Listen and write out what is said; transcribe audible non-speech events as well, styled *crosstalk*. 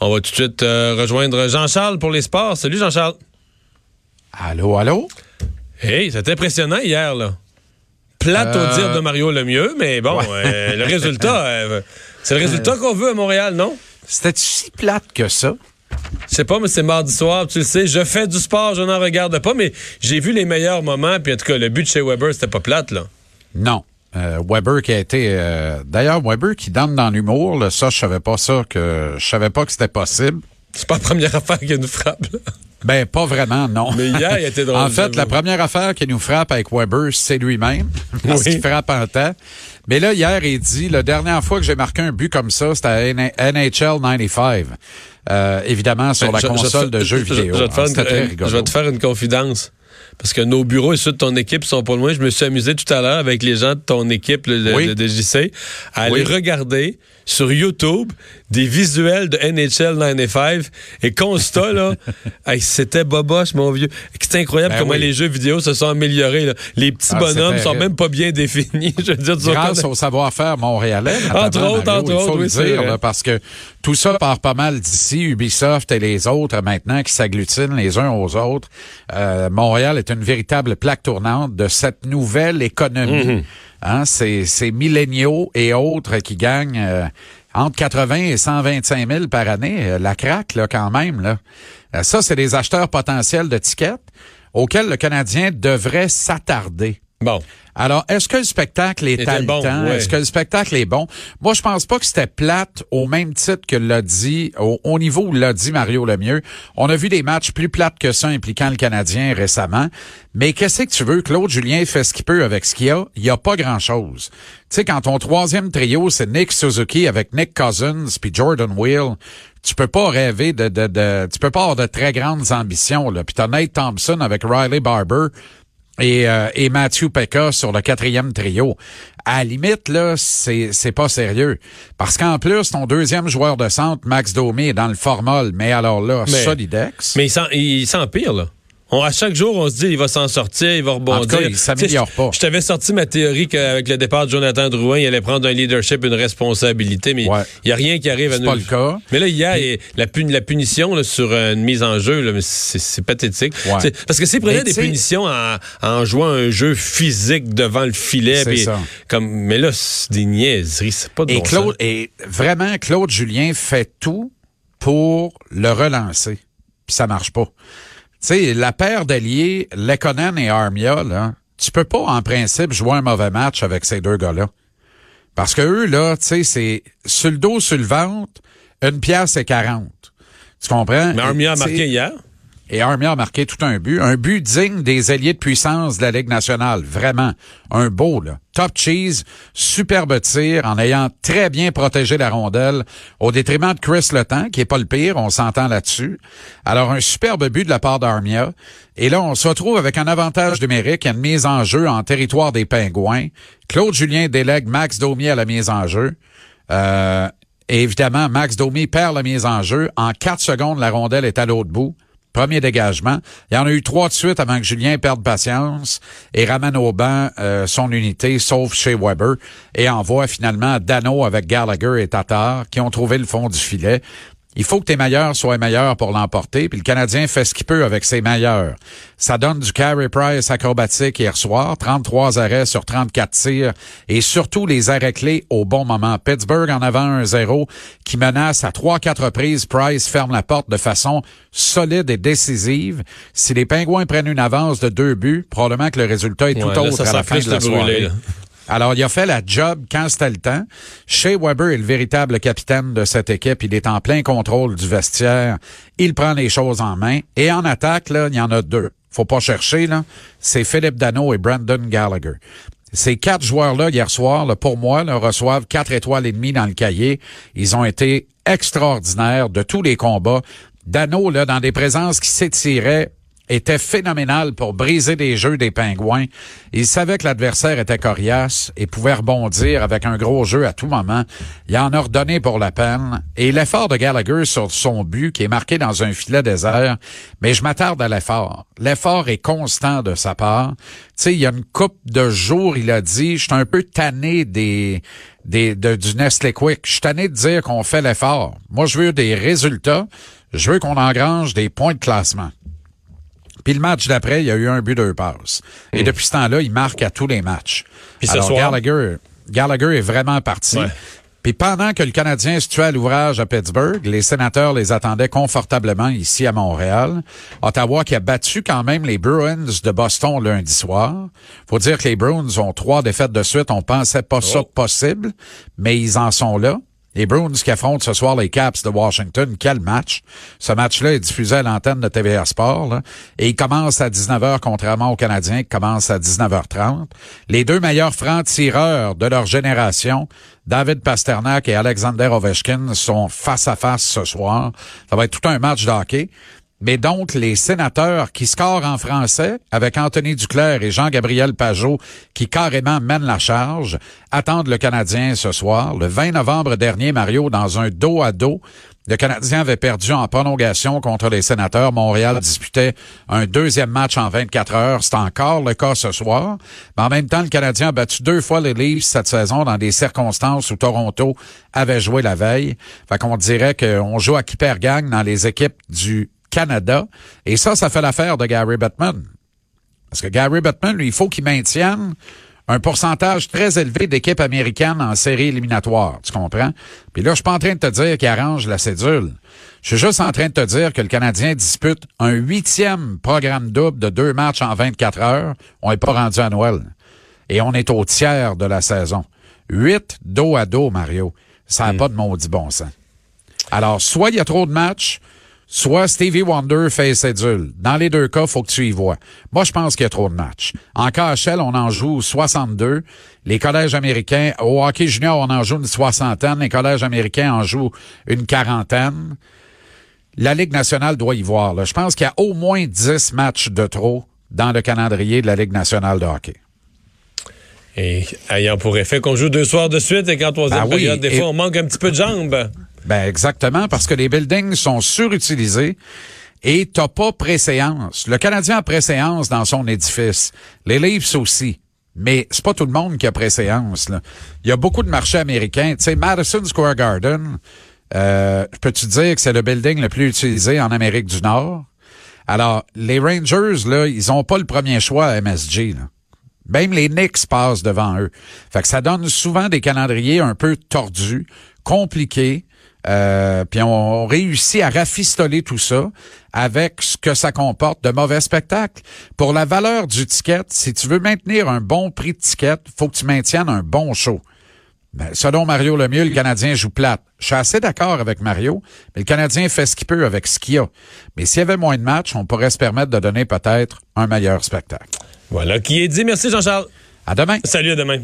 On va tout de suite euh, rejoindre Jean-Charles pour les sports. Salut Jean-Charles. Allô, allô? Hey, c'était impressionnant hier, là. Plate au dire de Mario Lemieux, mais bon, euh, le résultat, *laughs* euh, c'est le résultat qu'on veut à Montréal, non? C'était si plate que ça? Je sais pas, mais c'est mardi soir, tu le sais. Je fais du sport, je n'en regarde pas, mais j'ai vu les meilleurs moments. Puis en tout cas, le but de chez Weber, c'était pas plate, là. Non. Euh, Weber qui a été euh, d'ailleurs Weber qui donne dans l'humour là, ça je savais pas ça que je savais pas que c'était possible. C'est pas la première affaire qui nous frappe. Là. Ben pas vraiment non. Mais hier il était drôle. *laughs* en fait, la première affaire qui nous frappe avec Weber, c'est lui-même *laughs* parce qu'il frappe en temps. Mais là hier il dit la dernière fois que j'ai marqué un but comme ça, c'était à NHL 95. Euh, évidemment sur Ben, la je- console je- de jeux je- vidéo. Je, vais te faire une- C'était très euh, je vais te faire une confidence. Parce que nos bureaux et ceux de ton équipe sont pas loin. Je me suis amusé tout à l'heure avec les gens de ton équipe le- Oui. de, de JC à aller regarder sur YouTube des visuels de NHL 95 et constat là, *laughs* hey, c'était boboche mon vieux. C'est incroyable Ben comment oui. les jeux vidéo se sont améliorés. là. Les petits Ah, bonhommes sont même pas bien définis. *laughs* Je veux dire, Grâce au savoir-faire montréalais. Entre autres, entre il faut autres, le dire, là, parce que tout ça part pas mal d'ici, Ubisoft et les autres maintenant qui s'agglutinent les uns aux autres. Euh, Montréal est une véritable plaque tournante de cette nouvelle économie. Mhm. Hein, c'est milléniaux et autres qui gagnent euh, entre 80 et 125 000 par année. Euh, la craque, là, quand même. Là. Euh, ça, c'est des acheteurs potentiels de tickets auxquels le Canadien devrait s'attarder. Bon. Alors, est-ce que le spectacle est haletant? bon, ouais. Est-ce que le spectacle est bon? Moi, je pense pas que c'était plate au même titre que l'a dit, au, au niveau où l'a dit Mario Lemieux. On a vu des matchs plus plates que ça impliquant le Canadien récemment. Mais qu'est-ce que tu veux? Claude Julien fait ce qu'il peut avec ce qu'il y a. Il y a pas grand-chose. Tu sais, quand ton troisième trio, c'est Nick Suzuki avec Nick Cousins puis Jordan Wheel, tu peux pas rêver de, de, de tu peux pas avoir de très grandes ambitions, là. Puis t'as Nate Thompson avec Riley Barber et, euh, et Matthew Pekka sur le quatrième trio. À la limite, là, c'est, c'est pas sérieux. Parce qu'en plus, ton deuxième joueur de centre, Max Domi, est dans le formol. Mais alors là, Mais- Solidex. Mais il s'empire, là. On, à chaque jour, on se dit il va s'en sortir, il va rebondir. En tout cas, il s'améliore pas. Je, je t'avais sorti ma théorie qu'avec le départ de Jonathan Drouin, il allait prendre un leadership, une responsabilité, mais il Ouais. n'y a rien qui arrive à C'est nous. pas le cas. Mais là, il- la, puni- la punition là, sur une mise en jeu, c'est c'est pathétique. Ouais. C'est- Parce que s'il prenait des punitions en, en jouant un jeu physique devant le filet, C'est puis ça. comme, mais là, c'est des niaiseries, c'est pas de Et bon Claude, sens. et vraiment, Claude Julien fait tout pour le relancer. Puis ça marche pas. Tu sais, la paire d'alliés, Lekonen et Armia, là, tu peux pas, en principe, jouer un mauvais match avec ces deux gars-là. Parce que eux, là, tu sais, c'est sur le dos, sur le ventre, une pièce et 40. Tu comprends? Mais Armia a marqué hier? Et Armia a marqué tout un but. Un but digne des alliés de puissance de la Ligue nationale. Vraiment. Un beau, là. Top cheese, superbe tir en ayant très bien protégé la rondelle au détriment de Chris Letang, qui est pas le pire, on s'entend là-dessus. Alors, un superbe but de la part d'Armia. Et là, on se retrouve avec un avantage numérique, une mise en jeu en territoire des Pingouins. Claude Julien délègue Max Domi à la mise en jeu. Euh, évidemment, Max Domi perd la mise en jeu. En quatre secondes, la rondelle est à l'autre bout. Premier dégagement. Il y en a eu trois de suite avant que Julien perde patience et ramène au banc euh, son unité, sauf chez Weber, et envoie finalement Dano avec Gallagher et Tatar qui ont trouvé le fond du filet. Il faut que tes meilleurs soient meilleurs pour l'emporter, puis le Canadien fait ce qu'il peut avec ses meilleurs. Ça donne du carry price acrobatique hier soir, 33 arrêts sur 34 tirs, et surtout les arrêts clés au bon moment. Pittsburgh en avant 1-0, qui menace à 3-4 reprises. Price ferme la porte de façon solide et décisive. Si les Pingouins prennent une avance de deux buts, probablement que le résultat est tout là, autre à la fin de la brûlé, soirée. Alors, il a fait la job quand c'était le temps. Shea Weber est le véritable capitaine de cette équipe. Il est en plein contrôle du vestiaire. Il prend les choses en main. Et en attaque, là, il y en a deux. Faut pas chercher, là. C'est Philippe Dano et Brandon Gallagher. Ces quatre joueurs-là, hier soir, là, pour moi, là, reçoivent quatre étoiles et demie dans le cahier. Ils ont été extraordinaires de tous les combats. Dano, là, dans des présences qui s'étiraient était phénoménal pour briser des jeux des pingouins. Il savait que l'adversaire était coriace et pouvait rebondir avec un gros jeu à tout moment. Il en a redonné pour la peine. Et l'effort de Gallagher sur son but, qui est marqué dans un filet désert, mais je m'attarde à l'effort. L'effort est constant de sa part. Tu sais, il y a une coupe de jours, il a dit, je suis un peu tanné des, des, de, du Nestlé Quick. Je suis tanné de dire qu'on fait l'effort. Moi, je veux des résultats. Je veux qu'on engrange des points de classement. Puis le match d'après, il y a eu un but, deux passes. Et depuis ce temps-là, il marque à tous les matchs. Puis ce Alors, soir- Gallagher, Gallagher est vraiment parti. Ouais. Puis pendant que le Canadien se tuait à l'ouvrage à Pittsburgh, les sénateurs les attendaient confortablement ici à Montréal. Ottawa qui a battu quand même les Bruins de Boston lundi soir. Faut dire que les Bruins ont trois défaites de suite. On pensait pas ça Oh. possible, mais ils en sont là. Les Bruins qui affrontent ce soir les Caps de Washington. Quel match! Ce match-là est diffusé à l'antenne de TVA Sport. et il commence à 19h, contrairement aux Canadiens qui commencent à 19h30. Les deux meilleurs francs-tireurs de leur génération, David Pasternak et Alexander Ovechkin, sont face à face ce soir. Ça va être tout un match de hockey. Mais donc, les sénateurs qui scorent en français, avec Anthony Duclair et Jean-Gabriel Pajot, qui carrément mènent la charge, attendent le Canadien ce soir. Le 20 novembre dernier, Mario, dans un dos à dos, le Canadien avait perdu en prolongation contre les sénateurs. Montréal disputait un deuxième match en 24 heures. C'est encore le cas ce soir. Mais en même temps, le Canadien a battu deux fois les Leafs cette saison dans des circonstances où Toronto avait joué la veille. Fait qu'on dirait qu'on joue à qui perd gagne dans les équipes du Canada. Et ça, ça fait l'affaire de Gary Bettman. Parce que Gary Bettman, lui, il faut qu'il maintienne un pourcentage très élevé d'équipes américaines en série éliminatoire. Tu comprends? Puis là, je suis pas en train de te dire qu'il arrange la cédule. Je suis juste en train de te dire que le Canadien dispute un huitième programme double de deux matchs en 24 heures. On n'est pas rendu à Noël. Et on est au tiers de la saison. Huit dos à dos, Mario. Ça n'a pas de maudit bon sens. Alors, soit il y a trop de matchs, soit Stevie Wonder fait cédule. Dans les deux cas, faut que tu y vois. Moi, je pense qu'il y a trop de matchs. En KHL, on en joue 62. Les collèges américains, au hockey junior, on en joue une soixantaine. Les collèges américains en jouent une quarantaine. La Ligue nationale doit y voir. là. Je pense qu'il y a au moins 10 matchs de trop dans le calendrier de la Ligue nationale de hockey. Et ayant pour effet qu'on joue deux soirs de suite et qu'en troisième Ben oui, période, des et- fois, on manque un petit peu de jambes. Ben exactement, parce que les buildings sont surutilisés et t'as pas préséance. Le Canadien a préséance dans son édifice. Les Leafs aussi. Mais c'est pas tout le monde qui a préséance. Là. Il y a beaucoup de marchés américains. Tu sais, Madison Square Garden, euh, peux-tu dire que c'est le building le plus utilisé en Amérique du Nord? Alors, les Rangers, là, ils ont pas le premier choix à MSG. Là. Même les Knicks passent devant eux. Fait que ça donne souvent des calendriers un peu tordus, compliqués. Euh, puis on, on réussit à rafistoler tout ça avec ce que ça comporte de mauvais spectacles. Pour la valeur du ticket, si tu veux maintenir un bon prix de ticket, faut que tu maintiennes un bon show. Ben, selon Mario Lemieux, le Canadien joue plate. Je suis assez d'accord avec Mario, mais le Canadien fait ce qu'il peut avec ce qu'il y a. Mais s'il y avait moins de matchs, on pourrait se permettre de donner peut-être un meilleur spectacle. Voilà qui est dit. Merci Jean-Charles. À demain. Salut, à demain.